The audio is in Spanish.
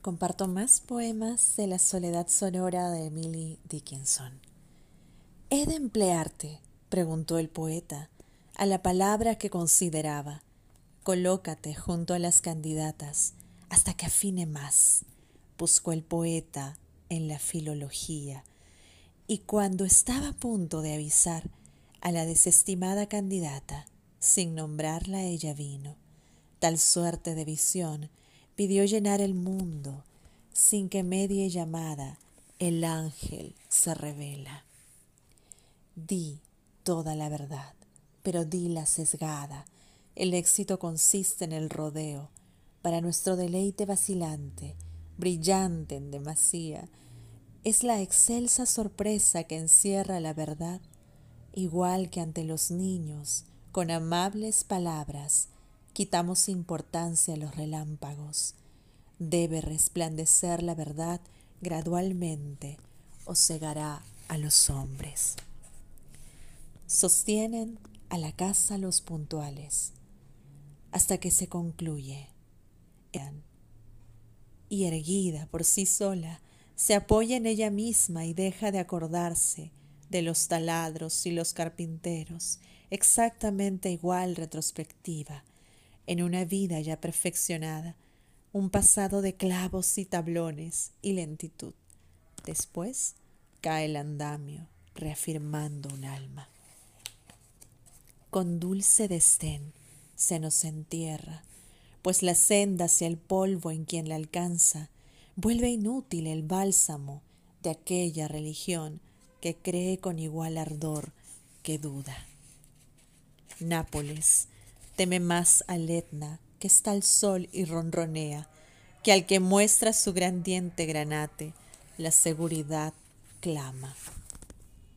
comparto más poemas de la soledad sonora de Emily Dickinson. ¿He de emplearte? preguntó el poeta, a la palabra que consideraba. Colócate junto a las candidatas hasta que afine más, buscó el poeta en la filología, y cuando estaba a punto de avisar a la desestimada candidata, sin nombrarla ella vino. Tal suerte de visión pidió llenar el mundo, sin que medie llamada, el ángel se revela. Di toda la verdad, pero di la sesgada. El éxito consiste en el rodeo, para nuestro deleite vacilante, brillante en demasía, es la excelsa sorpresa que encierra la verdad, igual que ante los niños, con amables palabras, quitamos importancia a los relámpagos. Debe resplandecer la verdad gradualmente o cegará a los hombres. Sostienen a la casa los puntuales hasta que se concluye. Y erguida por sí sola, se apoya en ella misma y deja de acordarse de los taladros y los carpinteros, exactamente igual retrospectiva, en una vida ya perfeccionada, un pasado de clavos y tablones y lentitud. Después cae el andamio, reafirmando un alma. Con dulce desdén se nos entierra, pues la senda hacia el polvo en quien la alcanza vuelve inútil el bálsamo de aquella religión que cree con igual ardor que duda. Nápoles teme más al Etna que está al sol y ronronea, que al que muestra su gran diente granate, la seguridad clama.